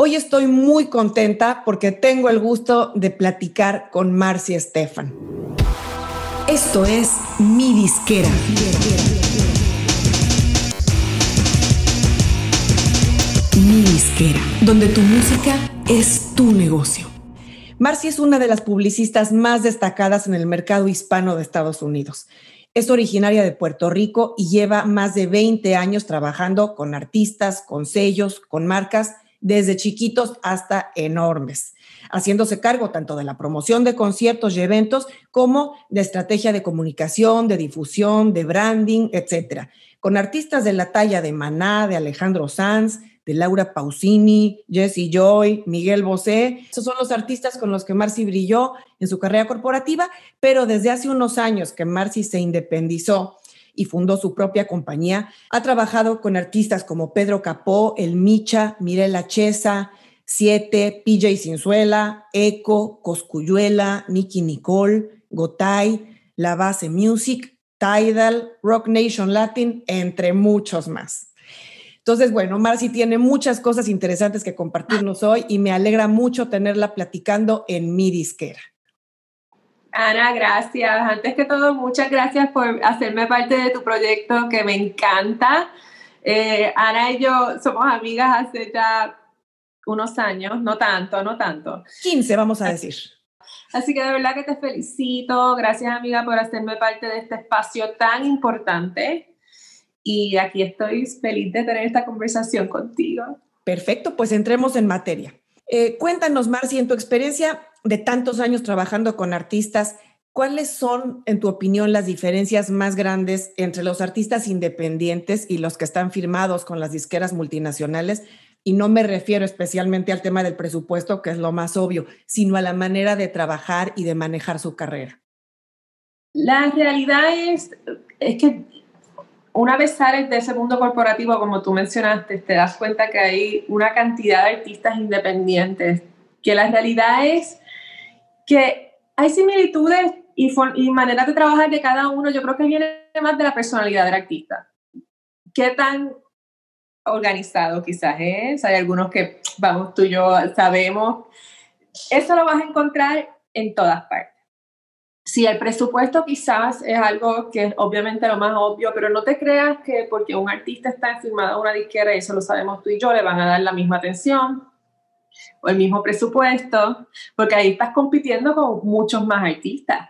Hoy estoy muy contenta porque tengo el gusto de platicar con Marcia Estefan. Esto es Mi Disquera. Mi Disquera, donde tu música es tu negocio. Marcia es una de las publicistas más destacadas en el mercado hispano de Estados Unidos. Es originaria de Puerto Rico y lleva más de 20 años trabajando con artistas, con sellos, con marcas desde chiquitos hasta enormes, haciéndose cargo tanto de la promoción de conciertos y eventos como de estrategia de comunicación, de difusión, de branding, etcétera, con artistas de la talla de Maná, de Alejandro Sanz, de Laura Pausini, Jesse Joy, Miguel Bosé. Esos son los artistas con los que Marcy brilló en su carrera corporativa, pero desde hace unos años que Marcy se independizó y fundó su propia compañía. Ha trabajado con artistas como Pedro Capó, El Micha, Mirela Chesa, Siete, PJ Cinzuela, Eco, Coscuyuela, Nicky Nicole, Gotay, La Base Music, Tidal, Rock Nation Latin, entre muchos más. Entonces, bueno, Marcy tiene muchas cosas interesantes que compartirnos hoy y me alegra mucho tenerla platicando en mi disquera. Ana, gracias. Antes que todo, muchas gracias por hacerme parte de tu proyecto que me encanta. Eh, Ana y yo somos amigas hace ya unos años, no tanto, no tanto. 15, vamos a decir. Así que de verdad que te felicito. Gracias, amiga, por hacerme parte de este espacio tan importante. Y aquí estoy feliz de tener esta conversación contigo. Perfecto, pues entremos en materia. Eh, cuéntanos, Marci, en tu experiencia de tantos años trabajando con artistas, ¿cuáles son, en tu opinión, las diferencias más grandes entre los artistas independientes y los que están firmados con las disqueras multinacionales? Y no me refiero especialmente al tema del presupuesto, que es lo más obvio, sino a la manera de trabajar y de manejar su carrera. La realidad es, es que una vez sales de ese mundo corporativo, como tú mencionaste, te das cuenta que hay una cantidad de artistas independientes, que la realidad es que hay similitudes y, y maneras de trabajar de cada uno, yo creo que viene más de la personalidad del artista. ¿Qué tan organizado quizás es? Hay algunos que, vamos, tú y yo sabemos. Eso lo vas a encontrar en todas partes si el presupuesto quizás es algo que es obviamente lo más obvio, pero no te creas que porque un artista está firmado a una disquera, y eso lo sabemos tú y yo, le van a dar la misma atención o el mismo presupuesto, porque ahí estás compitiendo con muchos más artistas.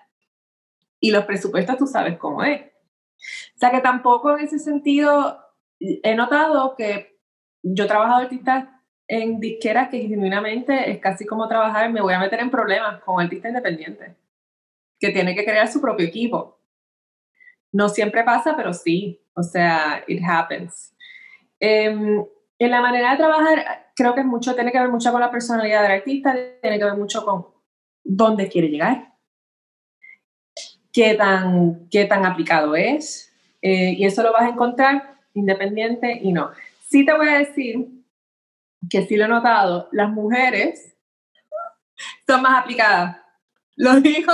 Y los presupuestos tú sabes cómo es. O sea que tampoco en ese sentido he notado que yo he trabajado artistas en disqueras que genuinamente es casi como trabajar, me voy a meter en problemas con artistas independientes que tiene que crear su propio equipo. No siempre pasa, pero sí, o sea, it happens. Em, en la manera de trabajar, creo que mucho tiene que ver mucho con la personalidad del artista, tiene que ver mucho con dónde quiere llegar, qué tan, qué tan aplicado es, eh, y eso lo vas a encontrar independiente y no. Sí te voy a decir que sí lo he notado, las mujeres son más aplicadas lo digo.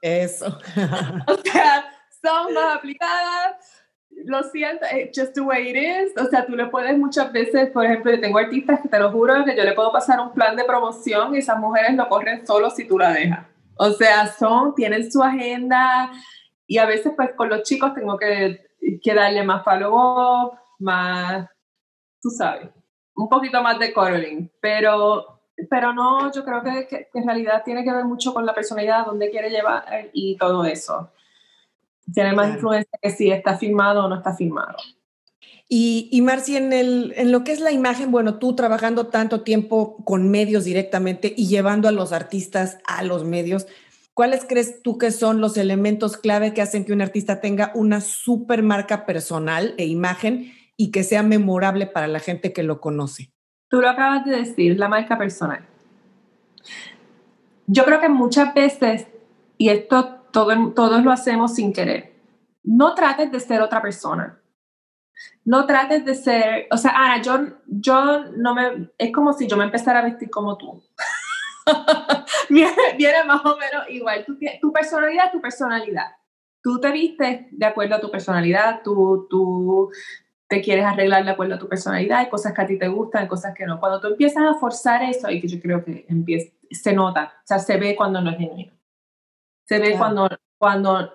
Eso. o sea, son más aplicadas. Lo siento, just the way it is. O sea, tú le puedes muchas veces, por ejemplo, yo tengo artistas que te lo juro que yo le puedo pasar un plan de promoción y esas mujeres lo corren solo si tú la dejas. O sea, son, tienen su agenda y a veces pues con los chicos tengo que, que darle más follow-up, más, tú sabes, un poquito más de cuddling, pero pero no, yo creo que, en realidad tiene que ver mucho con la personalidad, dónde quiere llevar y todo eso. Tiene más influencia que si está filmado o no está filmado. Y, y Marci, en, el, en lo que es la imagen, bueno, tú trabajando tanto tiempo con medios directamente y llevando a los artistas a los medios, ¿cuáles crees tú que son los elementos clave que hacen que un artista tenga una super marca personal e imagen y que sea memorable para la gente que lo conoce? Tú lo acabas de decir, la marca personal. Yo creo que muchas veces, y esto todo, todos lo hacemos sin querer, no trates de ser otra persona. No trates de ser, o sea, Ana, yo, yo no me, es como si yo me empezara a vestir como tú. viene, más o menos igual. Tu, tu personalidad, tu personalidad. Tú te vistes de acuerdo a tu personalidad, tú, tú, te quieres arreglar de acuerdo a tu personalidad, hay cosas que a ti te gustan, hay cosas que no. Cuando tú empiezas a forzar eso, y que yo creo que empieza, se nota, o sea, se ve cuando no es genuino. Se ve cuando, cuando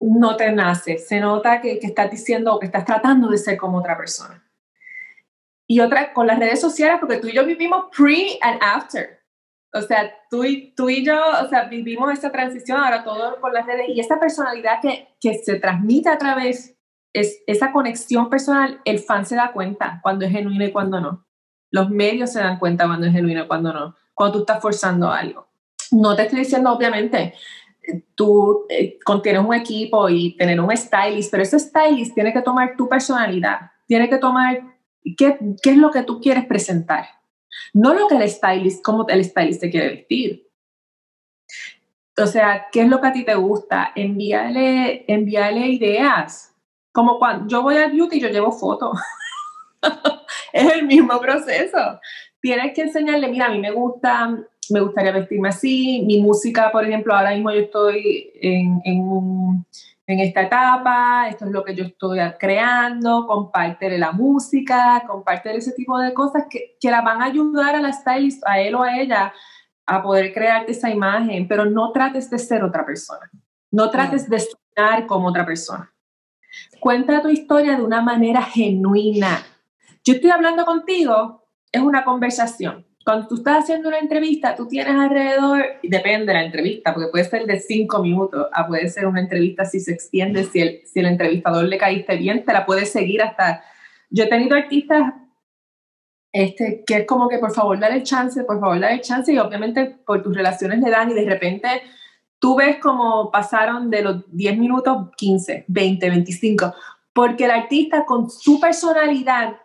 no te nace, se nota que, que estás diciendo o que estás tratando de ser como otra persona. Y otra, con las redes sociales, porque tú y yo vivimos pre and after. O sea, tú y, tú y yo, o sea, vivimos esta transición ahora todo con las redes y esta personalidad que, que se transmite a través es esa conexión personal, el fan se da cuenta cuando es genuino y cuando no. Los medios se dan cuenta cuando es genuino y cuando no, cuando tú estás forzando algo. No te estoy diciendo, obviamente, tú eh, contienes un equipo y tener un stylist, pero ese stylist tiene que tomar tu personalidad, tiene que tomar qué, qué es lo que tú quieres presentar, no lo que el stylist, cómo el stylist te quiere vestir. O sea, ¿qué es lo que a ti te gusta? Envíale, envíale ideas como cuando yo voy al beauty, yo llevo fotos. es el mismo proceso. Tienes que enseñarle, mira, a mí me gusta, me gustaría vestirme así. Mi música, por ejemplo, ahora mismo yo estoy en, en, esta etapa, esto es lo que yo estoy creando, comparte la música, comparte ese tipo de cosas que, que la van a ayudar a la stylist, a él o a ella, a poder crearte esa imagen, pero no trates de ser otra persona. No trates de sonar como otra persona. Cuenta tu historia de una manera genuina. Yo estoy hablando contigo, es una conversación. Cuando tú estás haciendo una entrevista, tú tienes alrededor, depende de la entrevista, porque puede ser de cinco minutos, a puede ser una entrevista si se extiende, si el, entrevistador le caíste bien, te la puedes seguir hasta... Yo he tenido artistas este, que es como que por favor dale chance, por favor dale chance y obviamente por tus relaciones le dan y de repente tú ves como pasaron de los 10 minutos 15, 20, 25, porque el artista con su personalidad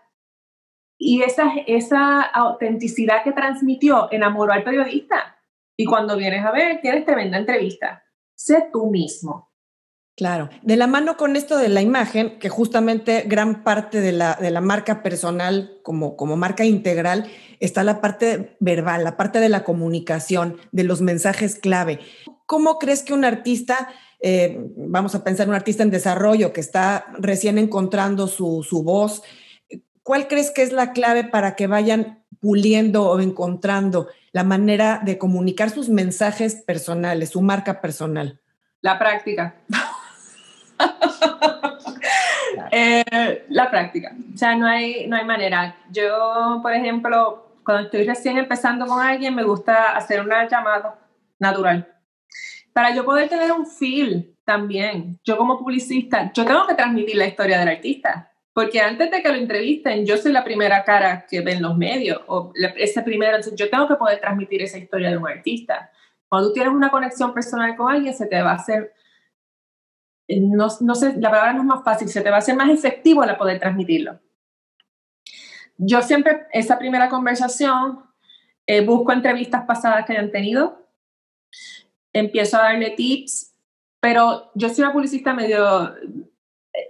y esa, esa autenticidad que transmitió enamoró al periodista. Y cuando vienes a ver, tienes tremenda entrevista. Sé tú mismo. Claro, de la mano con esto de la imagen, que justamente gran parte de la, de la marca personal como, como marca integral está la parte verbal, la parte de la comunicación, de los mensajes clave. ¿Cómo crees que un artista, eh, vamos a pensar un artista en desarrollo que está recién encontrando su, su voz, cuál crees que es la clave para que vayan puliendo o encontrando la manera de comunicar sus mensajes personales, su marca personal? La práctica. Eh, la práctica. O sea, no hay, no hay manera. Yo, por ejemplo, cuando estoy recién empezando con alguien, me gusta hacer una llamada natural para yo poder tener un feel también, yo como publicista, yo tengo que transmitir la historia del artista. Porque antes de que lo entrevisten, yo soy la primera cara que ven los medios, o ese primero, yo tengo que poder transmitir esa historia de un artista. Cuando tú tienes una conexión personal con alguien, se te va a hacer, no, no sé, la palabra no es más fácil, se te va a hacer más efectivo la poder transmitirlo. Yo siempre, esa primera conversación, eh, busco entrevistas pasadas que hayan tenido, empiezo a darle tips, pero yo soy una publicista medio,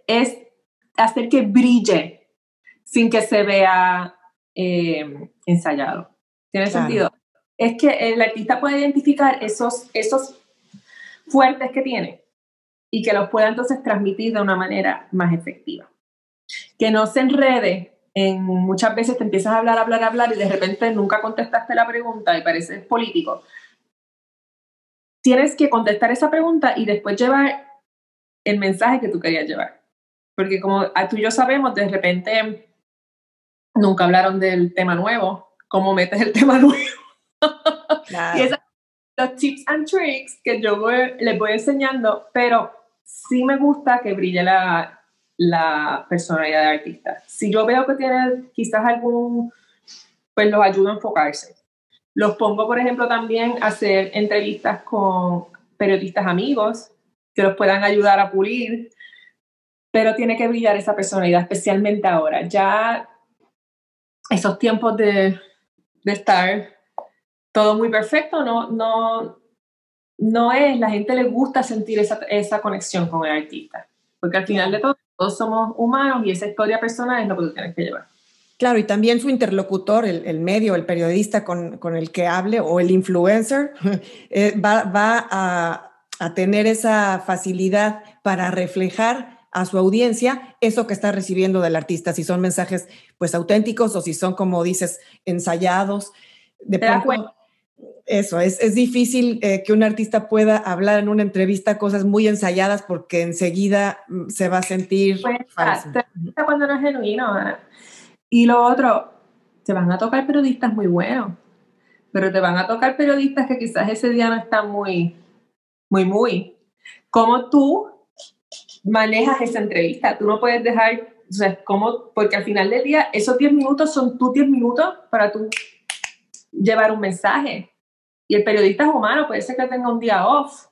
es hacer que brille sin que se vea eh, ensayado. ¿Tiene sentido? Es que el artista puede identificar esos, esos fuertes que tiene y que los pueda entonces transmitir de una manera más efectiva. Que no se enrede en muchas veces te empiezas a hablar, hablar, hablar y de repente nunca contestaste la pregunta y pareces político tienes que contestar esa pregunta y después llevar el mensaje que tú querías llevar. Porque como tú y yo sabemos, de repente nunca hablaron del tema nuevo, cómo metes el tema nuevo. y esos los tips and tricks que yo les voy enseñando, pero sí me gusta que brille la, la personalidad de artista. Si yo veo que tiene quizás algún, pues los ayudo a enfocarse. Los pongo, por ejemplo, también a hacer entrevistas con periodistas amigos que los puedan ayudar a pulir, pero tiene que brillar esa personalidad, especialmente ahora. Ya esos tiempos de, de estar todo muy perfecto no, no, no es, la gente le gusta sentir esa, esa conexión con el artista, porque al final de todo, todos somos humanos y esa historia personal es lo que tú tienes que llevar. Claro, y también su interlocutor, el, medio, el periodista con, el que hable o el influencer, eh, va, a, tener esa facilidad para reflejar a su audiencia eso que está recibiendo del artista, si son mensajes pues auténticos o si son, como dices, ensayados. De pronto, eso, es, es difícil eh, que un artista pueda hablar en una entrevista cosas muy ensayadas porque enseguida mm, se va a sentir pues, cuando no es genuino. Y lo otro, te van a tocar periodistas muy buenos, pero te van a tocar periodistas que quizás ese día no están muy, muy, muy. ¿Cómo tú manejas esa entrevista? Tú no puedes dejar, o sea, ¿cómo? Porque al final del día, esos 10 minutos son tus 10 minutos para tú llevar un mensaje. Y el periodista es humano, puede ser que tenga un día off.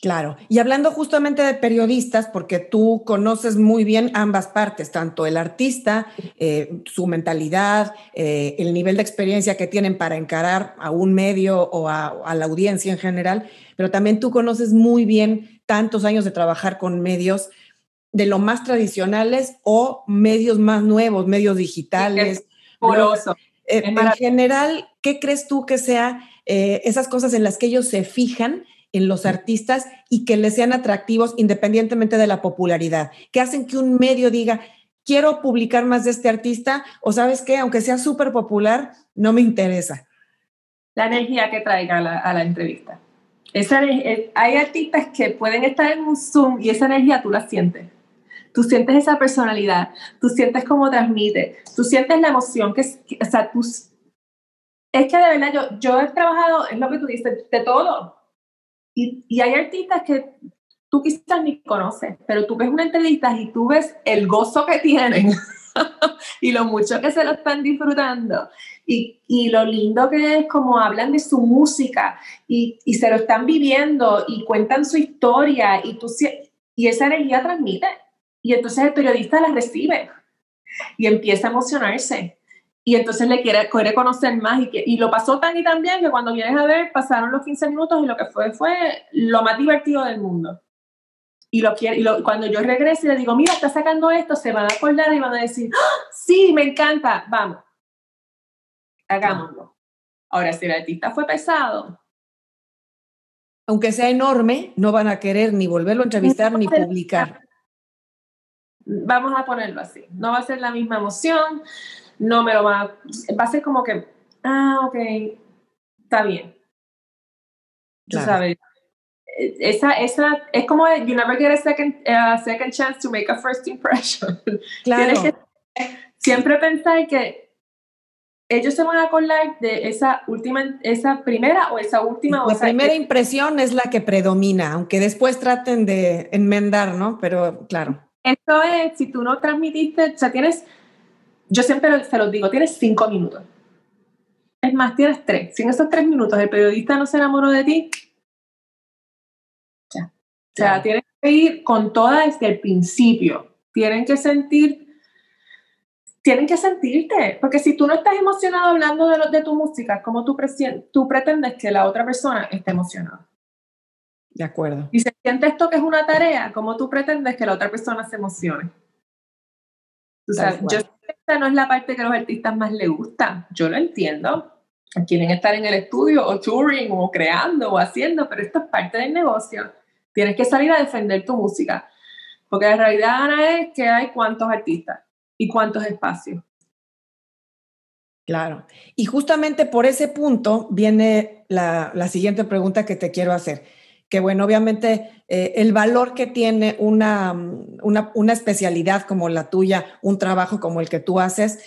Claro, y hablando justamente de periodistas, porque tú conoces muy bien ambas partes, tanto el artista, eh, su mentalidad, eh, el nivel de experiencia que tienen para encarar a un medio o a, a, la audiencia en general, pero también tú conoces muy bien tantos años de trabajar con medios de lo más tradicionales o medios más nuevos, medios digitales. Eh, en general, ¿qué crees tú que sea eh, esas cosas en las que ellos se fijan en los artistas y que les sean atractivos independientemente de la popularidad? ¿Qué hacen que un medio diga, quiero publicar más de este artista o sabes qué, aunque sea súper popular, no me interesa? La energía que traiga a la, entrevista. Esa, eh, hay artistas que pueden estar en un Zoom y esa energía tú la sientes. Tú sientes esa personalidad, tú sientes cómo transmite, tú sientes la emoción, que, o sea, tú, es que de verdad yo, yo he trabajado, es lo que tú dices, de todo. Y, y hay artistas que tú quizás ni conoces, pero tú ves una entrevista y tú ves el gozo que tienen y lo mucho que se lo están disfrutando y, y, lo lindo que es como hablan de su música y, y, se lo están viviendo y cuentan su historia y, tú, y esa energía transmite. Y entonces el periodista la recibe y empieza a emocionarse. Y entonces le quiere, quiere conocer más y, que, y lo pasó tan y tan bien que cuando vienes a ver pasaron los 15 minutos y lo que fue fue lo más divertido del mundo. Y, lo quiere, y lo, cuando yo regrese y le digo, mira, está sacando esto, se van a acordar y van a decir, ¡Ah! sí, me encanta, vamos, hagámoslo. Ahora, si el artista fue pesado. Aunque sea enorme, no van a querer ni volverlo a entrevistar ni publicar vamos a ponerlo así, no va a ser la misma emoción, no me lo va a, va a ser como que, ah, ok, está bien. Tú sabes, esa, esa, es como, you never get a second, second chance to make a first impression. Claro. Tienes que siempre pensar que ellos se van a acordar de esa última, esa primera o esa última. La o esa primera impresión es la que predomina, aunque después traten de enmendar, ¿no? Pero claro. Esto es, si tú no transmitiste, o sea, tienes, yo siempre se los digo, tienes cinco minutos. Es más, tienes tres. Si en esos tres minutos el periodista no se enamoró de ti, ya. O sea, tienes que ir con toda desde el principio. Tienen que sentir, tienen que sentirte, porque si tú no estás emocionado hablando de, lo, de tu música, ¿cómo tú, tú pretendes que la otra persona esté emocionada? De acuerdo. Y se siente esto que es una tarea, ¿cómo tú pretendes que la otra persona se emocione? Tú sabes, yo esta no es la parte que a los artistas más les gusta, yo lo entiendo. Quieren estar en el estudio o touring o creando o haciendo, pero esto es parte del negocio. Tienes que salir a defender tu música. Porque la realidad, es que hay cuántos artistas y cuántos espacios. Claro. Y justamente por ese punto viene la siguiente pregunta que te quiero hacer que bueno, obviamente eh, el valor que tiene una, una, una, especialidad como la tuya, un trabajo como el que tú haces,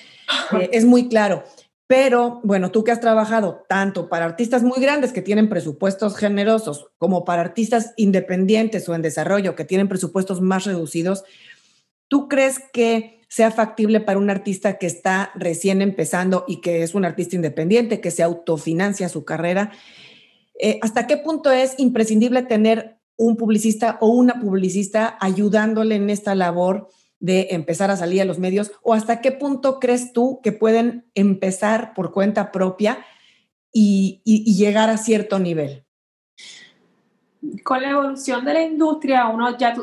eh, es muy claro. Pero bueno, tú que has trabajado tanto para artistas muy grandes que tienen presupuestos generosos, como para artistas independientes o en desarrollo que tienen presupuestos más reducidos, ¿tú crees que sea factible para un artista que está recién empezando y que es un artista independiente, que se autofinancia su carrera? Eh, ¿hasta qué punto es imprescindible tener un publicista o una publicista ayudándole en esta labor de empezar a salir a los medios? ¿O hasta qué punto crees tú que pueden empezar por cuenta propia y, llegar a cierto nivel? Con la evolución de la industria, uno ya,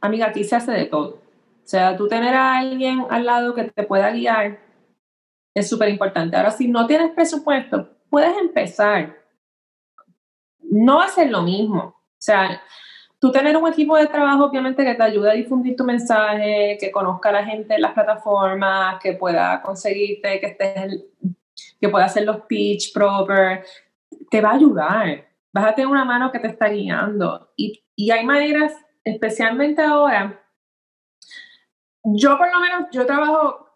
amiga, aquí se hace de todo. O sea, tú tener a alguien al lado que te pueda guiar es súper importante. Ahora, si no tienes presupuesto, puedes empezar no va a ser lo mismo. O sea, tú tener un equipo de trabajo, obviamente, que te ayude a difundir tu mensaje, que conozca a la gente en las plataformas, que pueda conseguirte, que estés, que pueda hacer los pitch proper, te va a ayudar. Vas a tener una mano que te está guiando. Y, y hay maneras, especialmente ahora, yo por lo menos, yo trabajo,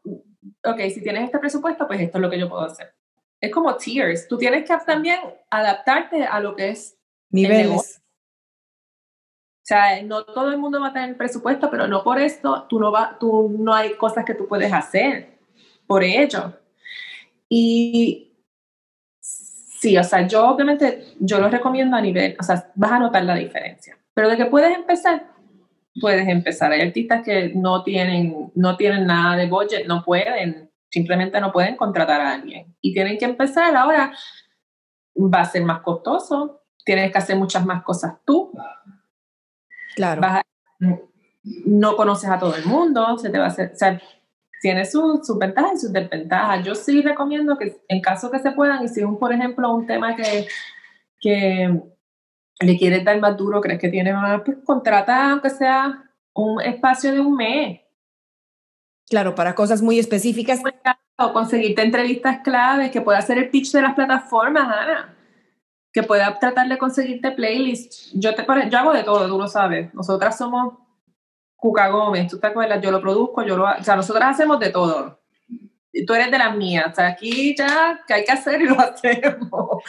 ok, si tienes este presupuesto, pues esto es lo que yo puedo hacer. Es como tiers. Tú tienes que también adaptarte a lo que es niveles. O sea, no todo el mundo va a tener presupuesto, pero no por esto tú no, va, tú no hay cosas que tú puedes hacer por ello. Y sí, o sea, yo obviamente, yo lo recomiendo a nivel, o sea, vas a notar la diferencia. Pero de que puedes empezar, puedes empezar. Hay artistas que no tienen, no tienen nada de budget, no pueden, simplemente no pueden contratar a alguien. Y tienen que empezar ahora, va a ser más costoso, tienes que hacer muchas más cosas tú Claro. no conoces a todo el mundo, se te va a hacer, o sea, tiene sus ventajas y sus desventajas. Yo sí recomiendo que en caso que se puedan, y si es un, por ejemplo, un tema que, que le quieres dar más duro, crees que tiene más, pues contrata aunque sea un espacio de un mes. Claro, para cosas muy específicas. O conseguirte entrevistas claves, que pueda hacer el pitch de las plataformas, Ana que pueda tratar de conseguirte playlists. Yo, te, yo hago de todo, tú lo sabes. Nosotras somos Cuca Gómez, tú te acuerdas, yo lo produzco, yo lo O sea, nosotras hacemos de todo. Y tú eres de las mías. O sea, aquí ya, que hay que hacer y lo hacemos.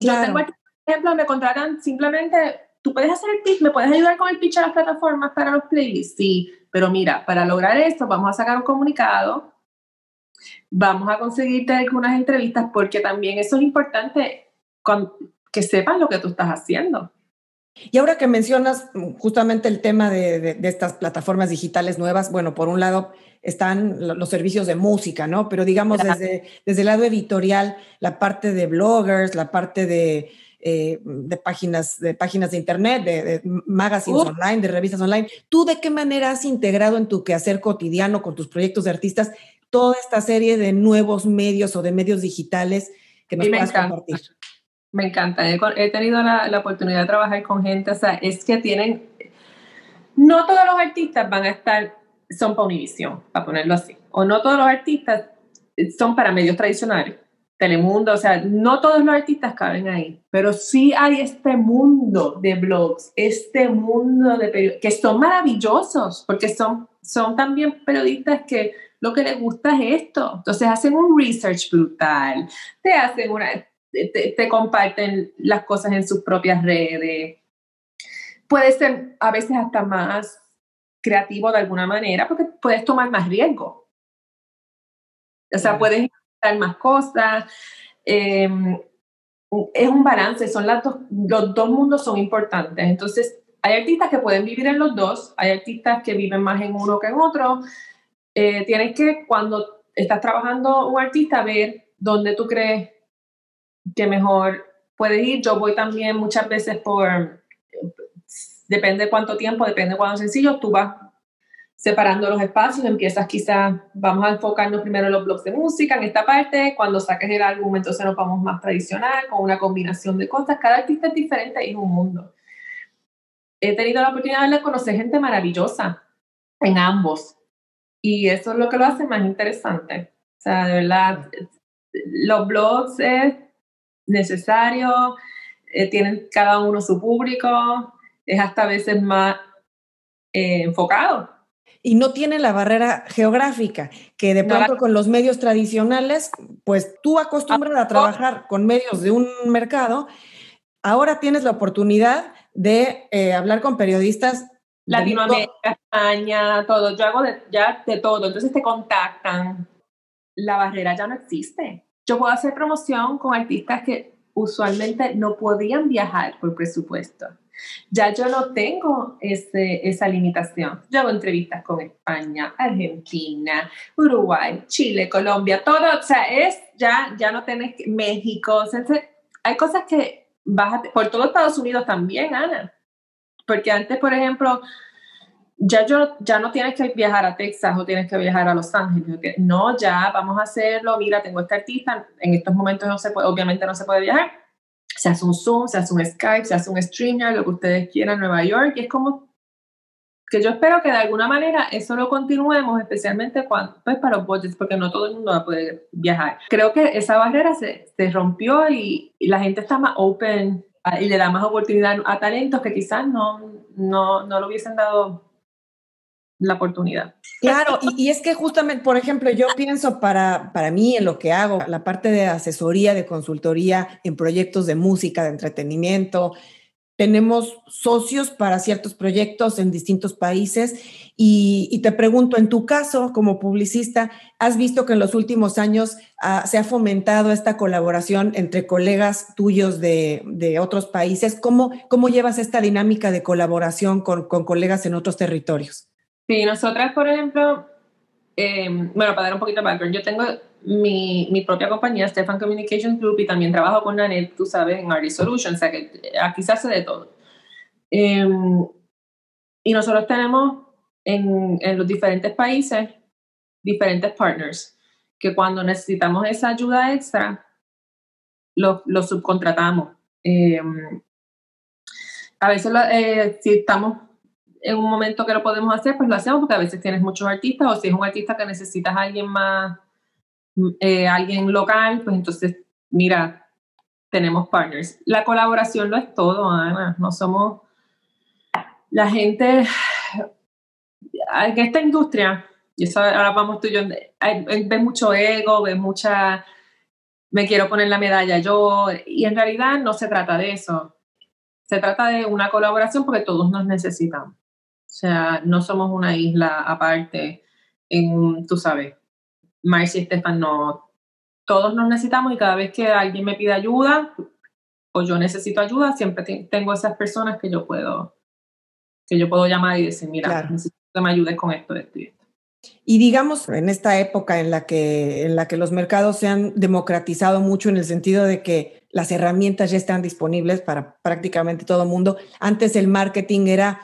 Yo tengo aquí, por ejemplo, me contratan simplemente, tú puedes hacer el pitch, me puedes ayudar con el pitch a las plataformas para los playlists. Sí, pero mira, para lograr esto vamos a sacar un comunicado, vamos a conseguirte algunas entrevistas porque también eso es importante que sepan lo que tú estás haciendo. Y ahora que mencionas justamente el tema de, estas plataformas digitales nuevas, bueno, por un lado están los servicios de música, ¿no? Pero digamos desde, desde el lado editorial, la parte de bloggers, la parte de, eh, de páginas, de páginas de internet, de, magazines online, de revistas online. ¿Tú de qué manera has integrado en tu quehacer cotidiano con tus proyectos de artistas toda esta serie de nuevos medios o de medios digitales que nos puedas compartir? Me encanta. He, tenido la, la, oportunidad de trabajar con gente, o sea, es que tienen, no todos los artistas van a estar, son para Univision, para ponerlo así, o no todos los artistas son para medios tradicionales, Telemundo, o sea, no todos los artistas caben ahí, pero sí hay este mundo de blogs, este mundo de que son maravillosos, porque son, son también periodistas que lo que les gusta es esto. Entonces hacen un research brutal, te hacen una, te, comparten las cosas en sus propias redes. Puede ser a veces hasta más creativo de alguna manera porque puedes tomar más riesgo. O sea, puedes hacer más cosas. Em, es un balance, son las los dos mundos son importantes. Entonces, hay artistas que pueden vivir en los dos, hay artistas que viven más en uno que en otro. Eh, tienes que, cuando estás trabajando un artista, ver dónde tú crees que mejor puedes ir. Yo voy también muchas veces por, depende de cuánto tiempo, depende de cuánto sencillo, tú vas separando los espacios, empiezas quizás, vamos a enfocarnos primero en los blogs de música, en esta parte, cuando saques el álbum entonces nos vamos más tradicional, con una combinación de cosas, cada artista es diferente y es un mundo. He tenido la oportunidad de conocer gente maravillosa en ambos y eso es lo que lo hace más interesante. O sea, de verdad, los blogs es necesario, eh, tienen cada uno su público, es hasta a veces más eh, enfocado. Y no tiene la barrera geográfica, que de pronto con los medios tradicionales, pues tú acostumbras a trabajar con medios de un mercado, ahora tienes la oportunidad de eh, hablar con periodistas. Latinoamérica, España, todo. Yo hago ya de todo. Entonces te contactan. La barrera ya no existe. Yo puedo hacer promoción con artistas que usualmente no podían viajar por presupuesto. Ya yo no tengo ese, esa limitación. Yo hago entrevistas con España, Argentina, Uruguay, Chile, Colombia, todo, o sea, es ya, ya no tenés México, hay cosas que vas por todo Estados Unidos también, Ana. Porque antes, por ejemplo, ya, yo, ya no tienes que viajar a Texas o tienes que viajar a Los Ángeles. No, ya vamos a hacerlo. Mira, tengo este artista. En estos momentos no se puede, obviamente no se puede viajar. se hace un Zoom, se hace un Skype, se hace un streamer, lo que ustedes quieran Nueva York, y es como que yo espero que de alguna manera eso lo continuemos, especialmente cuando, pues para los budgets, porque no todo el mundo va a poder viajar. Creo que esa barrera se, se rompió y, la gente está más open y le da más oportunidad a talentos que quizás no, no, no lo hubiesen dado la oportunidad. Claro, y, es que justamente, por ejemplo, yo pienso para, para mí en lo que hago, la parte de asesoría, de consultoría en proyectos de música, de entretenimiento, tenemos socios para ciertos proyectos en distintos países y, te pregunto, en tu caso como publicista, ¿has visto que en los últimos años ah, se ha fomentado esta colaboración entre colegas tuyos de, otros países? ¿Cómo, ¿Cómo, llevas esta dinámica de colaboración con colegas en otros territorios? Sí, nosotras, por ejemplo, eh, bueno, para dar un poquito de background, yo tengo mi, mi, propia compañía, Stefan Communications Group, y también trabajo con Nanette, tú sabes, en Artist Solutions, o sea que aquí se hace de todo. Em, y nosotros tenemos en, en, los diferentes países diferentes partners, que cuando necesitamos esa ayuda extra, los lo subcontratamos. Em, a veces, eh, si estamos en un momento que lo podemos hacer, pues lo hacemos, porque a veces tienes muchos artistas, o si es un artista que necesitas alguien más eh, alguien local, pues entonces, mira, tenemos partners. La colaboración lo es todo, Ana. No somos la gente en esta industria, y eso ahora vamos tú y yo, ve mucho ego, ve mucha, me quiero poner la medalla yo, y en realidad no se trata de eso. Se trata de una colaboración porque todos nos necesitamos. O sea, no somos una isla aparte en, tú sabes, Marcy y Estefan no, todos nos necesitamos y cada vez que alguien me pide ayuda o yo necesito ayuda, siempre tengo esas personas que yo puedo, que yo puedo llamar y decir, mira, necesito que me ayudes con esto, esto y esto. Y digamos, en esta época en la, que, en la que los mercados se han democratizado mucho en el sentido de que las herramientas ya están disponibles para prácticamente todo el mundo, antes el marketing era,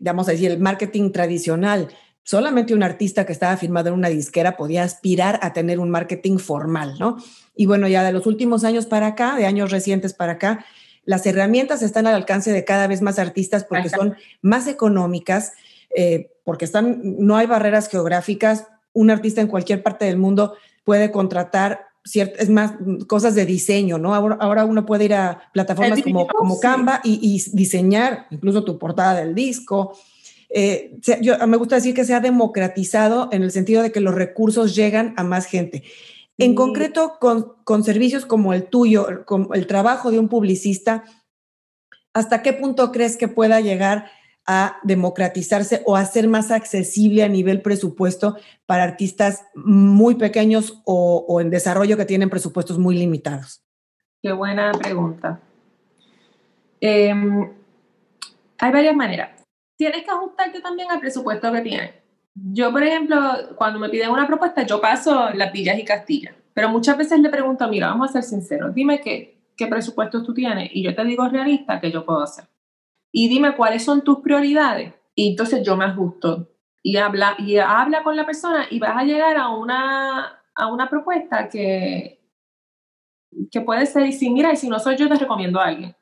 vamos a decir, el marketing tradicional, solamente un artista que estaba firmado en una disquera podía aspirar a tener un marketing formal, ¿no? Y bueno, ya de los últimos años para acá, de años recientes para acá, las herramientas están al alcance de cada vez más artistas porque son más económicas, eh, porque están, no hay barreras geográficas. Un artista en cualquier parte del mundo puede contratar ciertas, es más, cosas de diseño, ¿no? Ahora, uno puede ir a plataformas como, como Canva y, y, diseñar incluso tu portada del disco, eh, yo, me gusta decir que se ha democratizado en el sentido de que los recursos llegan a más gente. En concreto, con, con, servicios como el tuyo, con el trabajo de un publicista, ¿hasta qué punto crees que pueda llegar a democratizarse o a ser más accesible a nivel presupuesto para artistas muy pequeños o, o en desarrollo que tienen presupuestos muy limitados? Qué buena pregunta. Eh, hay varias maneras tienes que ajustarte también al presupuesto que tienes. Yo, por ejemplo, cuando me piden una propuesta, yo paso las villas y castillas, pero muchas veces le pregunto, mira, vamos a ser sinceros, dime qué, qué presupuesto tú tienes y yo te digo realista qué yo puedo hacer. Y dime cuáles son tus prioridades y entonces yo me ajusto y habla, y habla con la persona y vas a llegar a una, a una propuesta que, que puede ser, y si mira, y si no soy yo, te recomiendo a alguien.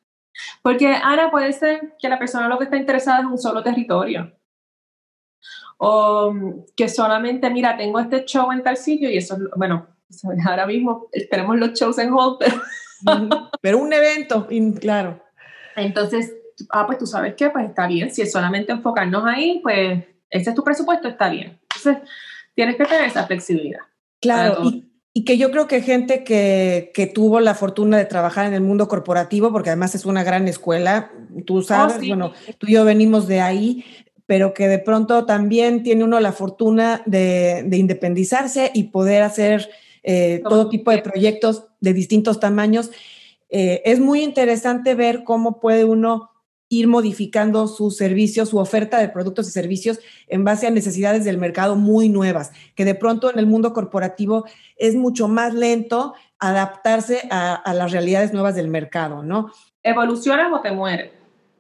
Porque, Ana, puede ser que la persona lo que está interesada es un solo territorio. O que solamente, mira, tengo este show en tal sitio y eso, bueno, ahora mismo tenemos los shows en hold, pero... un evento, claro. Entonces, ah, pues tú sabes qué, pues está bien. Si es solamente enfocarnos ahí, pues ese es tu presupuesto, está bien. Entonces, tienes que tener esa flexibilidad. Claro, y que yo creo que gente que, que, tuvo la fortuna de trabajar en el mundo corporativo, porque además es una gran escuela, tú oh, sabes, bueno, tú y yo venimos de ahí, pero que de pronto también tiene uno la fortuna de, de independizarse y poder hacer eh, todo tipo de proyectos de distintos tamaños. Eh, es muy interesante ver cómo puede uno ir modificando sus servicios, su oferta de productos y servicios en base a necesidades del mercado muy nuevas, que de pronto en el mundo corporativo es mucho más lento adaptarse a, las realidades nuevas del mercado, ¿no? Evolucionas o te mueres.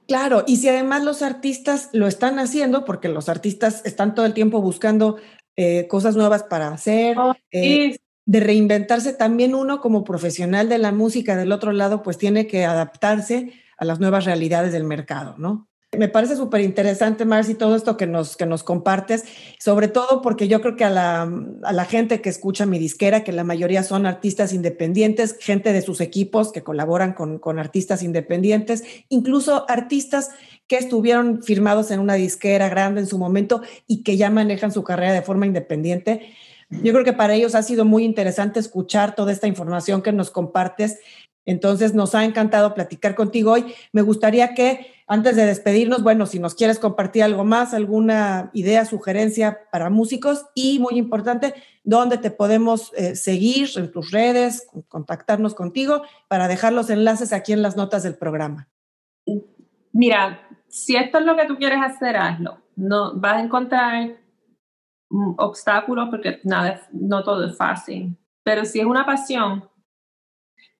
Claro, y si además los artistas lo están haciendo, porque los artistas están todo el tiempo buscando eh, cosas nuevas para hacer, oh, eh, de reinventarse, también uno como profesional de la música del otro lado, pues tiene que adaptarse a las nuevas realidades del mercado, ¿no? Me parece súper interesante, Marcy, todo esto que nos, que nos compartes, sobre todo porque yo creo que a la, a la, gente que escucha mi disquera, que la mayoría son artistas independientes, gente de sus equipos que colaboran con, con artistas independientes, incluso artistas que estuvieron firmados en una disquera grande en su momento y que ya manejan su carrera de forma independiente. Yo creo que para ellos ha sido muy interesante escuchar toda esta información que nos compartes. Entonces, nos ha encantado platicar contigo hoy. Me gustaría que, antes de despedirnos, bueno, si nos quieres compartir algo más, alguna idea, sugerencia para músicos y, muy importante, dónde te podemos eh, seguir en tus redes, contactarnos contigo para dejar los enlaces aquí en las notas del programa. Mira, si esto es lo que tú quieres hacer, hazlo. No, vas a encontrar mm, obstáculos porque nada, no todo es fácil. Pero si es una pasión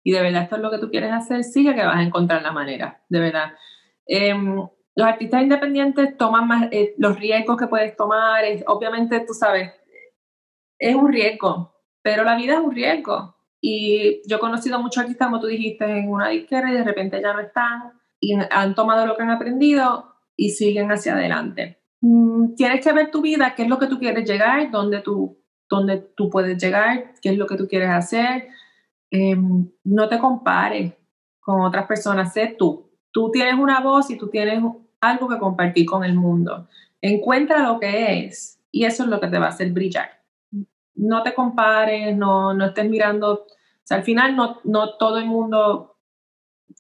y de verdad esto es lo que tú quieres hacer, sigue que vas a encontrar la manera, de verdad. Em, los artistas independientes toman más eh, los riesgos que puedes tomar. obviamente, tú sabes, es un riesgo, pero la vida es un riesgo. Y yo he conocido muchos artistas, como tú dijiste, en una disquera y de repente ya no están y han tomado lo que han aprendido y siguen hacia adelante. Mm, tienes que ver tu vida, qué es lo que tú quieres llegar, dónde tú, dónde tú puedes llegar, qué es lo que tú quieres hacer. Em, no te compares con otras personas, sé tú. Tú tienes una voz y tú tienes algo que compartir con el mundo. Encuentra lo que es y eso es lo que te va a hacer brillar. No te compares, no, no estés mirando, o sea, al final no, no todo el mundo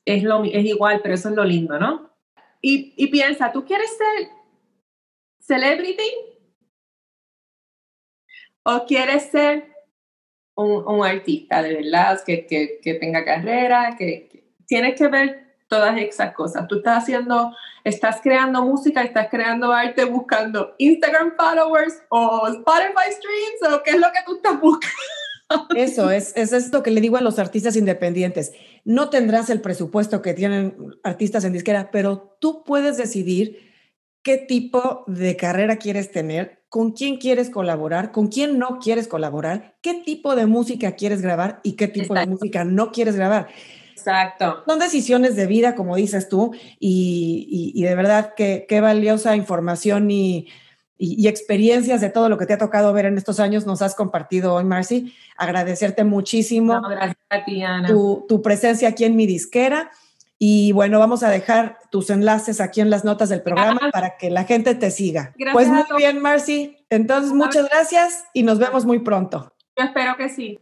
es, lo, es igual, pero eso es lo lindo, ¿no? Y, y piensa, ¿tú quieres ser celebrity? ¿O quieres ser un, artista de verdad que, que, que tenga carrera? Que, que, tienes que ver todas esas cosas. Tú estás haciendo, estás creando música, estás creando arte buscando Instagram followers o Spotify streams o qué es lo que tú estás buscando. Eso es, es esto que le digo a los artistas independientes. No tendrás el presupuesto que tienen artistas en disquera, pero tú puedes decidir qué tipo de carrera quieres tener, con quién quieres colaborar, con quién no quieres colaborar, qué tipo de música quieres grabar y qué tipo de música no quieres grabar. Exacto. Son decisiones de vida, como dices tú, y, y, y de verdad que qué valiosa información y y, experiencias de todo lo que te ha tocado ver en estos años nos has compartido hoy, Marcy. Agradecerte muchísimo gracias a ti, Ana. Tu, tu, presencia aquí en mi disquera. Y bueno, vamos a dejar tus enlaces aquí en las notas del programa para que la gente te siga. Gracias pues muy bien, Marcy. Entonces, muchas gracias y nos vemos muy pronto. Yo espero que sí.